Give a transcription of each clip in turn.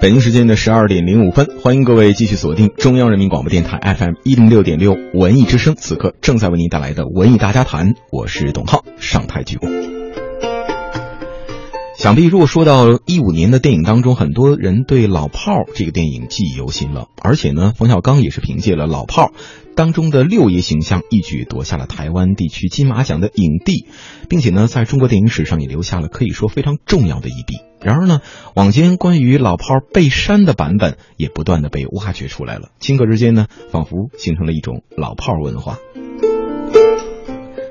北京时间的十二点零五分，欢迎各位继续锁定中央人民广播电台 FM 一零六点六文艺之声，此刻正在为您带来的文艺大家谈，我是董浩，上台鞠躬。想必如果说到一五年的电影当中，很多人对《老炮儿》这个电影记忆犹新了，而且呢，冯小刚也是凭借了《老炮儿》当中的六爷形象，一举夺下了台湾地区金马奖的影帝，并且呢，在中国电影史上也留下了可以说非常重要的一笔。然而呢，网间关于老炮儿被删的版本也不断的被挖掘出来了，顷刻之间呢，仿佛形成了一种老炮儿文化。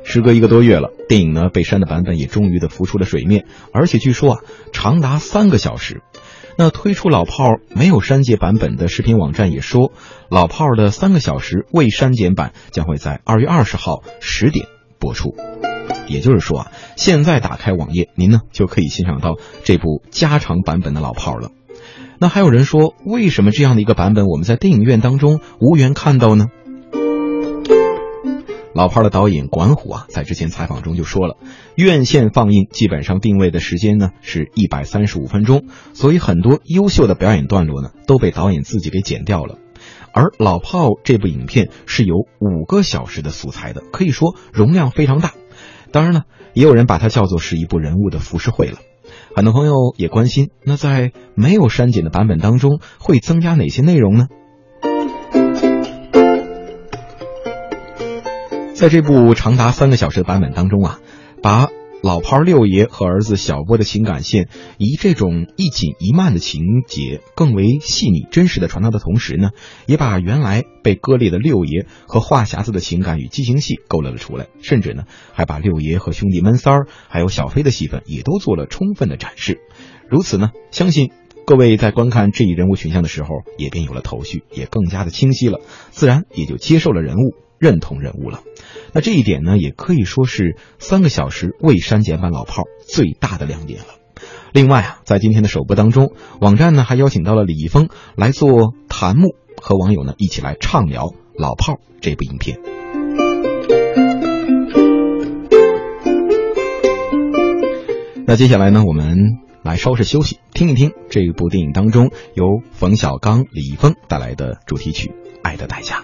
时隔一个多月了，电影呢被删的版本也终于的浮出了水面，而且据说啊长达三个小时。那推出老炮儿没有删节版本的视频网站也说，老炮儿的三个小时未删减版将会在二月二十号十点播出。也就是说啊，现在打开网页，您呢就可以欣赏到这部加长版本的老炮儿了。那还有人说，为什么这样的一个版本我们在电影院当中无缘看到呢？老炮儿的导演管虎啊，在之前采访中就说了，院线放映基本上定位的时间呢是一百三十五分钟，所以很多优秀的表演段落呢都被导演自己给剪掉了。而《老炮》这部影片是有五个小时的素材的，可以说容量非常大。当然了，也有人把它叫做是一部人物的浮世绘了。很多朋友也关心，那在没有删减的版本当中会增加哪些内容呢？在这部长达三个小时的版本当中啊，把老炮儿六爷和儿子小波的情感线，以这种一紧一慢的情节更为细腻真实的传达的同时呢，也把原来被割裂的六爷和话匣子的情感与激情戏勾勒了出来，甚至呢，还把六爷和兄弟闷三儿还有小飞的戏份也都做了充分的展示。如此呢，相信各位在观看这一人物群像的时候，也便有了头绪，也更加的清晰了，自然也就接受了人物。认同人物了，那这一点呢，也可以说是三个小时未删减版老炮最大的亮点了。另外啊，在今天的首播当中，网站呢还邀请到了李易峰来做弹幕，和网友呢一起来畅聊《老炮》这部影片。那接下来呢，我们来稍事休息，听一听这部电影当中由冯小刚、李易峰带来的主题曲《爱的代价》。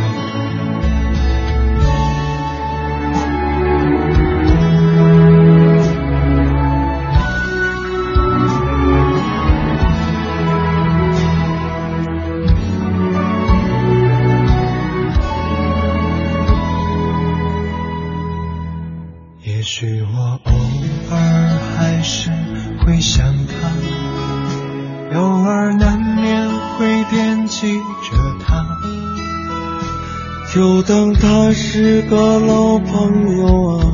是个老朋友啊，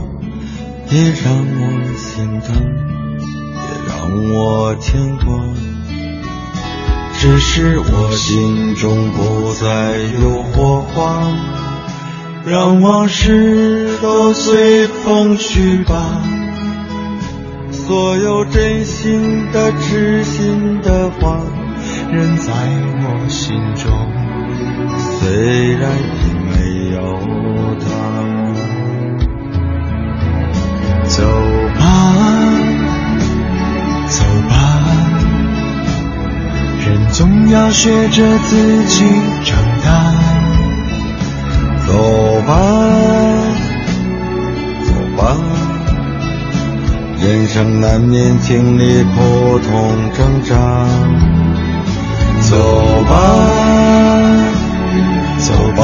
别让我心疼，别让我牵挂。只是我心中不再有火花，让往事都随风去吧。所有真心的、痴心的话，仍在我心中。虽然已没有他，走吧，走吧，人总要学着自己长大。走吧，走吧。人生难免经历苦痛挣扎，走吧，走吧，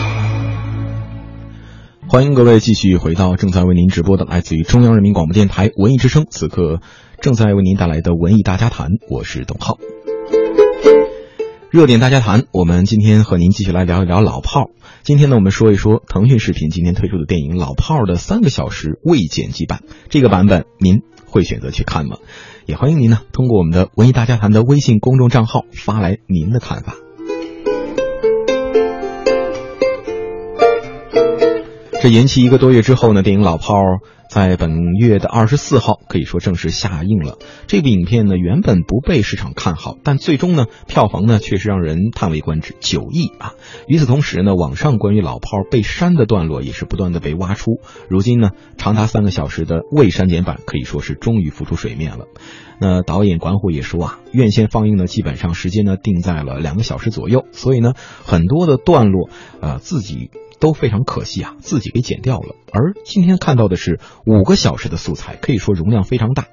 欢迎各位继续回到正在为您直播的来自于中央人民广播电台文艺之声，此刻正在为您带来的文艺大家谈，我是董浩。热点大家谈，我们今天和您继续来聊一聊老炮儿。今天呢，我们说一说腾讯视频今天推出的电影《老炮儿》的三个小时未剪辑版，这个版本您。会选择去看吗？也欢迎您呢，通过我们的文艺大家谈的微信公众账号发来您的看法。这延期一个多月之后呢，电影《老炮儿》。在本月的二十四号，可以说正式下映了。这部影片呢，原本不被市场看好，但最终呢，票房呢却是让人叹为观止，九亿啊！与此同时呢，网上关于老炮儿被删的段落也是不断的被挖出。如今呢，长达三个小时的未删减版可以说是终于浮出水面了。那导演管虎也说啊，院线放映呢，基本上时间呢定在了两个小时左右，所以呢，很多的段落，呃，自己。都非常可惜啊，自己给剪掉了。而今天看到的是五个小时的素材，可以说容量非常大。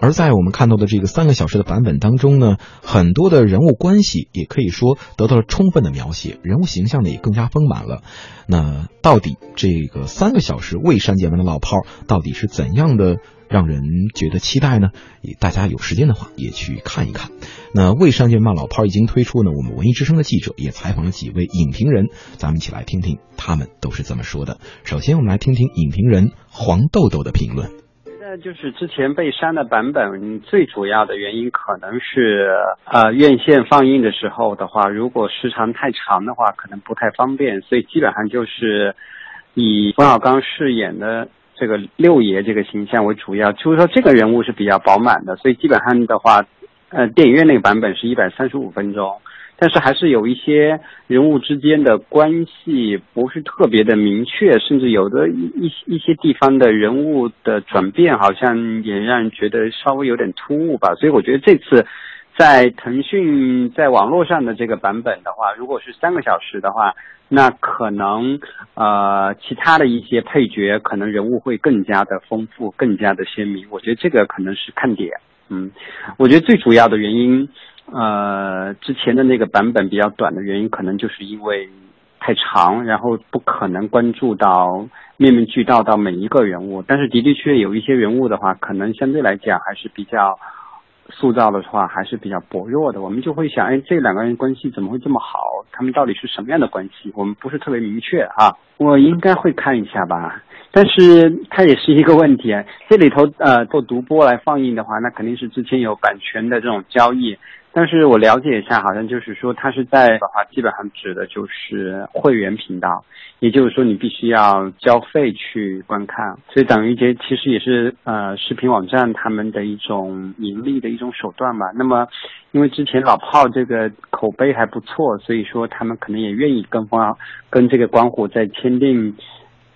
而在我们看到的这个三个小时的版本当中呢，很多的人物关系也可以说得到了充分的描写，人物形象呢也更加丰满了。那到底这个三个小时未删减完的老炮儿到底是怎样的？让人觉得期待呢，也大家有时间的话也去看一看。那未删减版老炮已经推出呢，我们文艺之声的记者也采访了几位影评人，咱们一起来听听他们都是怎么说的。首先，我们来听听影评人黄豆豆的评论。觉得就是之前被删的版本，最主要的原因可能是呃院线放映的时候的话，如果时长太长的话，可能不太方便，所以基本上就是以冯小刚饰演的。这个六爷这个形象为主要，就是说这个人物是比较饱满的，所以基本上的话，呃，电影院那个版本是一百三十五分钟，但是还是有一些人物之间的关系不是特别的明确，甚至有的一一一些地方的人物的转变好像也让人觉得稍微有点突兀吧，所以我觉得这次在腾讯在网络上的这个版本的话，如果是三个小时的话。那可能，呃，其他的一些配角可能人物会更加的丰富，更加的鲜明。我觉得这个可能是看点。嗯，我觉得最主要的原因，呃，之前的那个版本比较短的原因，可能就是因为太长，然后不可能关注到面面俱到到每一个人物。但是的的确确有一些人物的话，可能相对来讲还是比较。塑造的话还是比较薄弱的，我们就会想，哎，这两个人关系怎么会这么好？他们到底是什么样的关系？我们不是特别明确啊。我应该会看一下吧，但是它也是一个问题。这里头呃做独播来放映的话，那肯定是之前有版权的这种交易。但是我了解一下，好像就是说，它是在的话，基本上指的就是会员频道，也就是说你必须要交费去观看，所以等于这其实也是呃视频网站他们的一种盈利的一种手段吧。那么，因为之前老炮这个口碑还不错，所以说他们可能也愿意跟方跟这个关虎在签订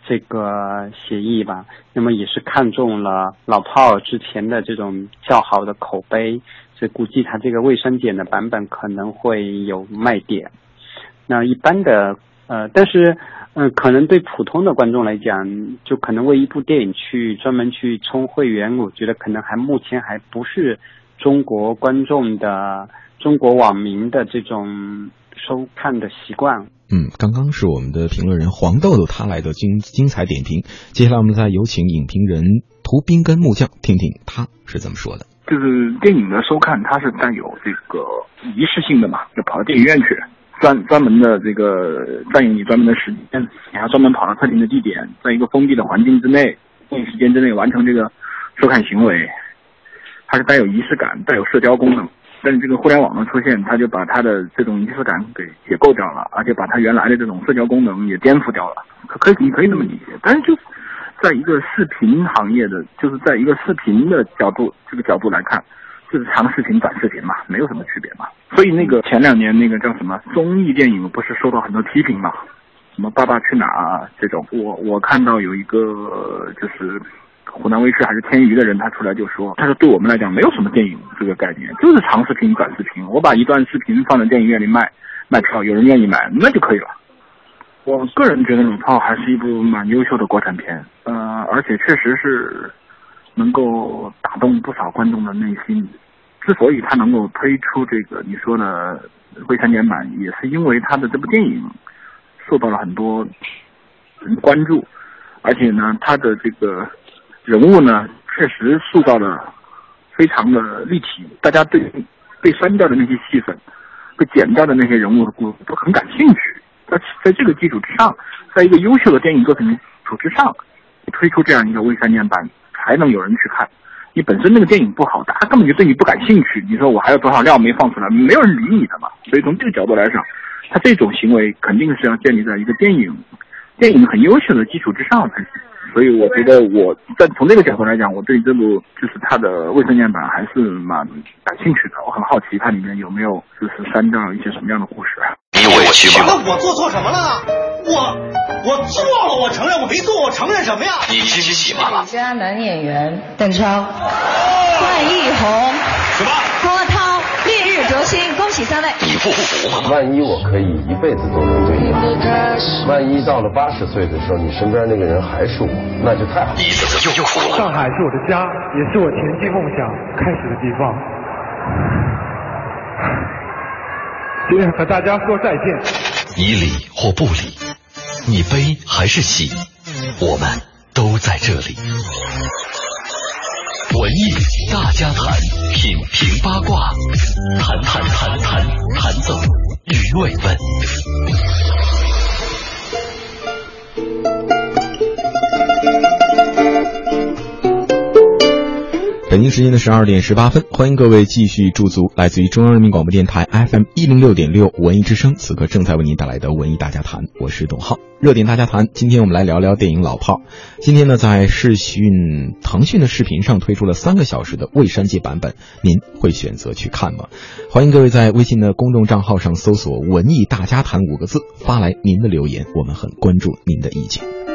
这个协议吧。那么也是看中了老炮之前的这种较好的口碑。所以估计它这个未删减的版本可能会有卖点。那一般的呃，但是嗯，可能对普通的观众来讲，就可能为一部电影去专门去充会员，我觉得可能还目前还不是中国观众的中国网民的这种收看的习惯。嗯，刚刚是我们的评论人黄豆豆他来的精精彩点评。接下来我们再有请影评人涂斌跟木匠听听他是怎么说的。就是电影的收看，它是带有这个仪式性的嘛，就跑到电影院去，专专门的这个占用你专门的时间，你要专门跑到特定的地点，在一个封闭的环境之内，电影时间之内完成这个收看行为，它是带有仪式感，带有社交功能。但是这个互联网的出现，它就把它的这种仪式感给解构掉了，而且把它原来的这种社交功能也颠覆掉了。可可以你可以那么理解，但是就在一个视频行业的，就是在一个视频的角度这个角度来看，就是长视频、短视频嘛，没有什么区别嘛。所以那个前两年那个叫什么综艺电影，不是受到很多批评嘛？什么《爸爸去哪儿》这种，我我看到有一个就是。湖南卫视还是天娱的人，他出来就说：“他说对我们来讲没有什么电影这个概念，就是长视频、短视频。我把一段视频放在电影院里卖，卖票，有人愿意买，那就可以了。”我个人觉得《鲁炮》还是一部蛮优秀的国产片，呃，而且确实是能够打动不少观众的内心。之所以他能够推出这个你说的未删减版，也是因为他的这部电影受到了很多人关注，而且呢，他的这个。人物呢，确实塑造的非常的立体，大家对被删掉的那些戏份、被剪掉的那些人物的故事都很感兴趣。在在这个基础之上，在一个优秀的电影作品基础之上，推出这样一个未删减版，才能有人去看。你本身那个电影不好，大家根本就对你不感兴趣。你说我还有多少料没放出来，没有人理你的嘛。所以从这个角度来讲，他这种行为肯定是要建立在一个电影电影很优秀的基础之上才行。所以我觉得，我在从这个角度来讲，我对这部就是它的未删减版还是蛮感兴趣的。我很好奇它里面有没有就是删掉一些什么样的故事。委屈吗？那我做错什么了？我我做了，我承认；我没做，我承认什么呀？你知喜吗？佳男演员邓超、万艺红、什么？郭涛、烈日灼心，恭喜三位！你不服吗？万一我可以一辈子都能对你，万一到了八十岁的时候，你身边那个人还是我，那就太好。你怎么又哭了？上海是我的家，也是我前进梦想开始的地方。今天和大家说再见。以理或不理，你悲还是喜，我们都在这里。文艺大家谈，品评八卦，谈谈谈谈谈走余味问。时间的十二点十八分，欢迎各位继续驻足来自于中央人民广播电台 FM 一零六点六文艺之声，此刻正在为您带来的文艺大家谈，我是董浩。热点大家谈，今天我们来聊聊电影《老炮儿》。今天呢，在视讯腾讯的视频上推出了三个小时的未删节版本，您会选择去看吗？欢迎各位在微信的公众账号上搜索“文艺大家谈”五个字，发来您的留言，我们很关注您的意见。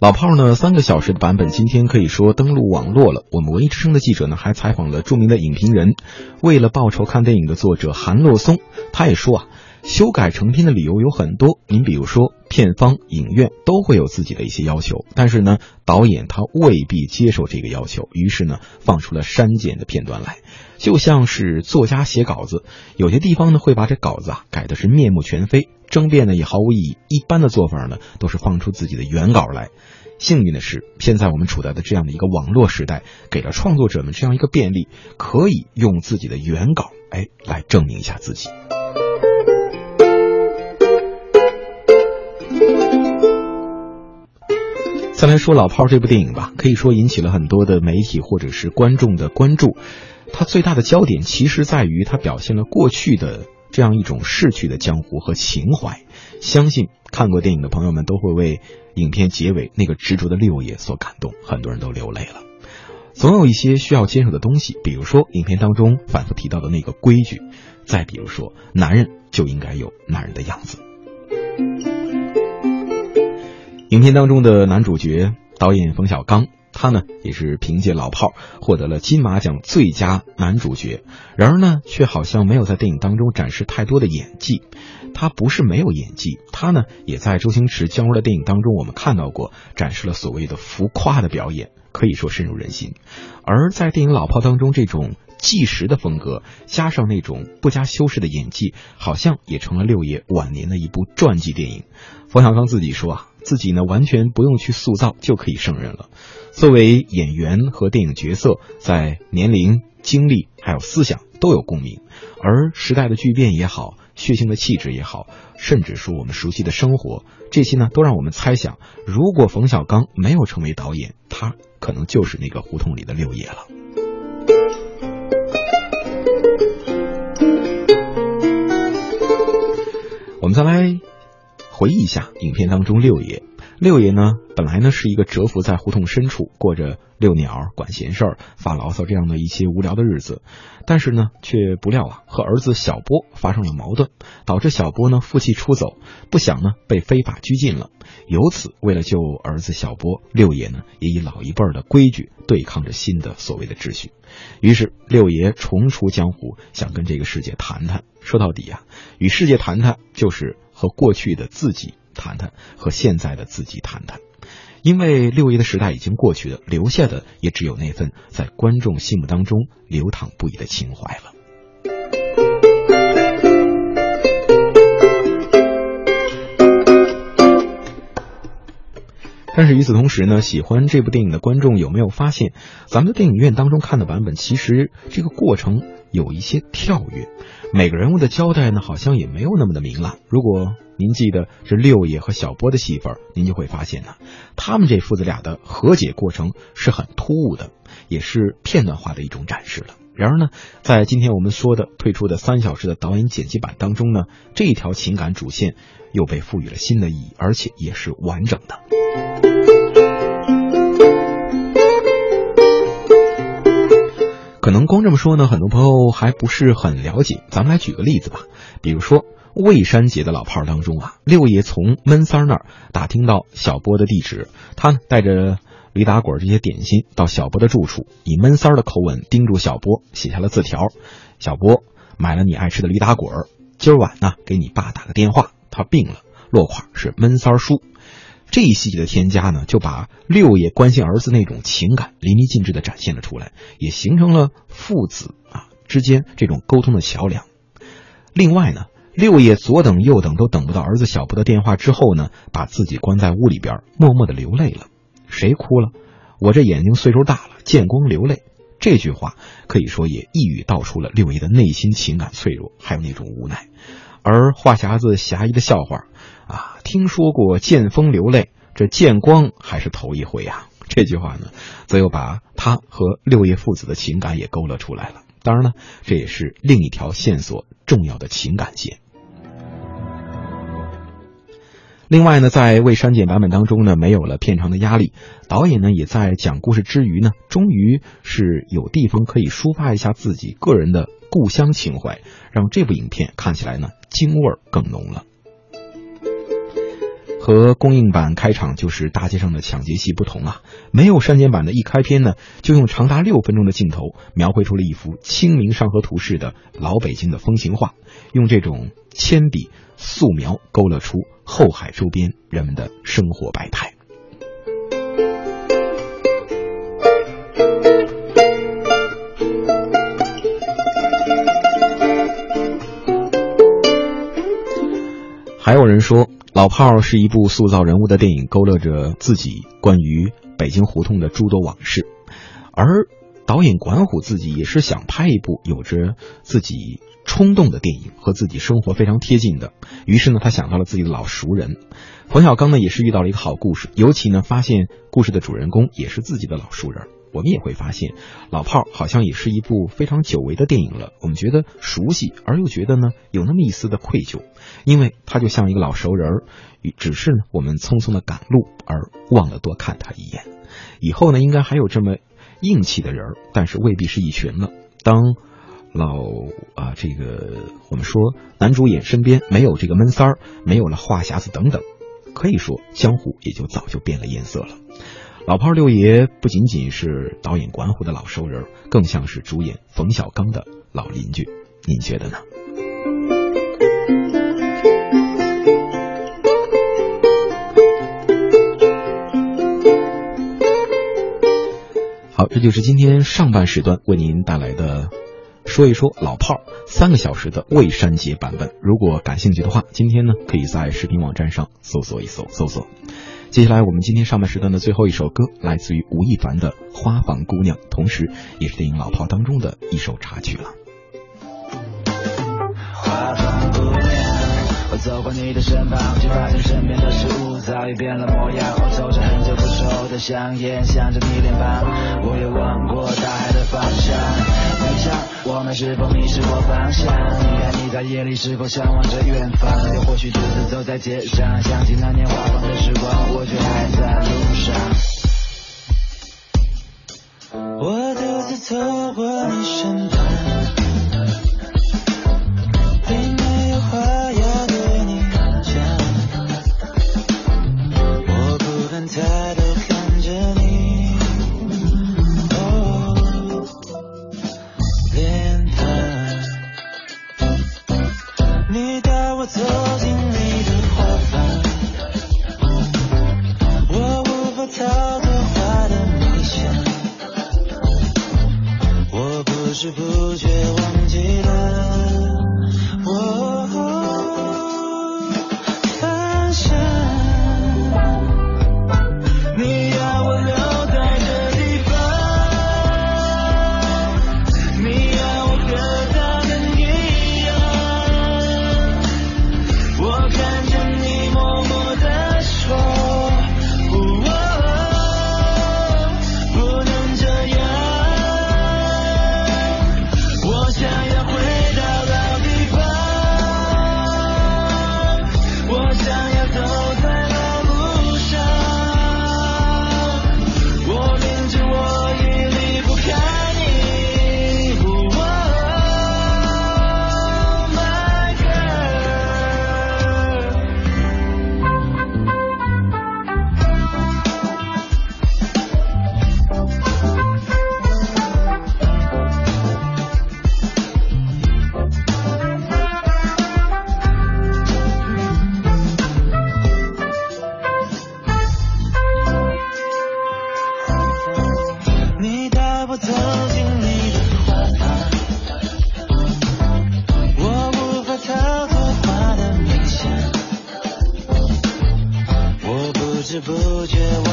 老炮儿呢，三个小时的版本今天可以说登陆网络了。我们文艺之声的记者呢，还采访了著名的影评人，为了报仇看电影的作者韩洛松，他也说啊，修改成片的理由有很多。您比如说，片方、影院都会有自己的一些要求，但是呢，导演他未必接受这个要求，于是呢，放出了删减的片段来。就像是作家写稿子，有些地方呢会把这稿子啊改的是面目全非，争辩呢也毫无意义。一般的做法呢都是放出自己的原稿来。幸运的是，现在我们处在的这样的一个网络时代，给了创作者们这样一个便利，可以用自己的原稿，哎，来证明一下自己。再来说《老炮儿》这部电影吧，可以说引起了很多的媒体或者是观众的关注。它最大的焦点其实在于它表现了过去的这样一种逝去的江湖和情怀。相信看过电影的朋友们都会为影片结尾那个执着的六爷所感动，很多人都流泪了。总有一些需要坚守的东西，比如说影片当中反复提到的那个规矩，再比如说男人就应该有男人的样子。影片当中的男主角导演冯小刚。他呢也是凭借《老炮儿》获得了金马奖最佳男主角。然而呢，却好像没有在电影当中展示太多的演技。他不是没有演技，他呢也在周星驰、姜文的电影当中，我们看到过展示了所谓的浮夸的表演，可以说深入人心。而在电影《老炮》当中，这种纪实的风格，加上那种不加修饰的演技，好像也成了六爷晚年的一部传记电影。冯小刚自己说啊，自己呢完全不用去塑造就可以胜任了。作为演员和电影角色，在年龄、经历还有思想都有共鸣，而时代的巨变也好。血腥的气质也好，甚至说我们熟悉的生活，这些呢，都让我们猜想，如果冯小刚没有成为导演，他可能就是那个胡同里的六爷了。我们再来回忆一下影片当中六爷。六爷呢，本来呢是一个蛰伏在胡同深处，过着遛鸟、管闲事儿、发牢骚这样的一些无聊的日子，但是呢，却不料啊，和儿子小波发生了矛盾，导致小波呢负气出走，不想呢被非法拘禁了。由此，为了救儿子小波，六爷呢也以老一辈的规矩对抗着新的所谓的秩序。于是，六爷重出江湖，想跟这个世界谈谈。说到底呀，与世界谈谈，就是和过去的自己。谈谈和现在的自己谈谈，因为六一的时代已经过去了，留下的也只有那份在观众心目当中流淌不已的情怀了。但是与此同时呢，喜欢这部电影的观众有没有发现，咱们的电影院当中看的版本，其实这个过程有一些跳跃，每个人物的交代呢，好像也没有那么的明朗。如果您记得这六爷和小波的戏份，您就会发现呢，他们这父子俩的和解过程是很突兀的，也是片段化的一种展示了。然而呢，在今天我们说的推出的三小时的导演剪辑版当中呢，这一条情感主线又被赋予了新的意义，而且也是完整的。可能光这么说呢，很多朋友还不是很了解。咱们来举个例子吧，比如说。魏山节的老炮儿当中啊，六爷从闷三儿那儿打听到小波的地址，他呢带着驴打滚这些点心到小波的住处，以闷三儿的口吻叮嘱小波，写下了字条：“小波买了你爱吃的驴打滚，今儿晚呢给你爸打个电话，他病了。”落款是闷三儿叔。这一细节的添加呢，就把六爷关心儿子那种情感淋漓尽致的展现了出来，也形成了父子啊之间这种沟通的桥梁。另外呢。六爷左等右等都等不到儿子小波的电话之后呢，把自己关在屋里边，默默的流泪了。谁哭了？我这眼睛岁数大了，见光流泪。这句话可以说也一语道出了六爷的内心情感脆弱，还有那种无奈。而话匣子侠义的笑话啊，听说过见风流泪，这见光还是头一回啊。这句话呢，则又把他和六爷父子的情感也勾勒出来了。当然呢，这也是另一条线索，重要的情感线。另外呢，在未删减版本当中呢，没有了片长的压力，导演呢也在讲故事之余呢，终于是有地方可以抒发一下自己个人的故乡情怀，让这部影片看起来呢，京味儿更浓了。和公映版开场就是大街上的抢劫戏不同啊，没有删减版的一开篇呢，就用长达六分钟的镜头描绘出了一幅《清明上河图》式的老北京的风情画，用这种铅笔素描勾勒出后海周边人们的生活百态。还有人说。老炮儿是一部塑造人物的电影，勾勒着自己关于北京胡同的诸多往事。而导演管虎自己也是想拍一部有着自己冲动的电影，和自己生活非常贴近的。于是呢，他想到了自己的老熟人冯小刚呢，也是遇到了一个好故事，尤其呢，发现故事的主人公也是自己的老熟人。我们也会发现，老炮儿好像也是一部非常久违的电影了。我们觉得熟悉，而又觉得呢有那么一丝的愧疚，因为他就像一个老熟人儿，只是呢我们匆匆的赶路而忘了多看他一眼。以后呢应该还有这么硬气的人儿，但是未必是一群了。当老啊这个我们说男主演身边没有这个闷三儿，没有了话匣子等等，可以说江湖也就早就变了颜色了。老炮儿六爷不仅仅是导演管虎的老熟人，更像是主演冯小刚的老邻居。您觉得呢？好，这就是今天上半时段为您带来的说一说老炮儿三个小时的未删节版本。如果感兴趣的话，今天呢可以在视频网站上搜索一搜，搜索。接下来我们今天上半时段的最后一首歌，来自于吴亦凡的《花房姑娘》，同时也是电影《老炮》当中的一首插曲了。花房姑娘，我走过你的身旁，却发现身边的事物早已变了模样。我抽着很久不抽的香烟，想着你脸庞，我也望过大海的方向。我们是否迷失过方向？你看你在夜里是否向往着远方？又或许独自走在街上，想起那年花放的时光，我却还在路上。我独自走过你身旁。不知不觉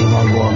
喜欢我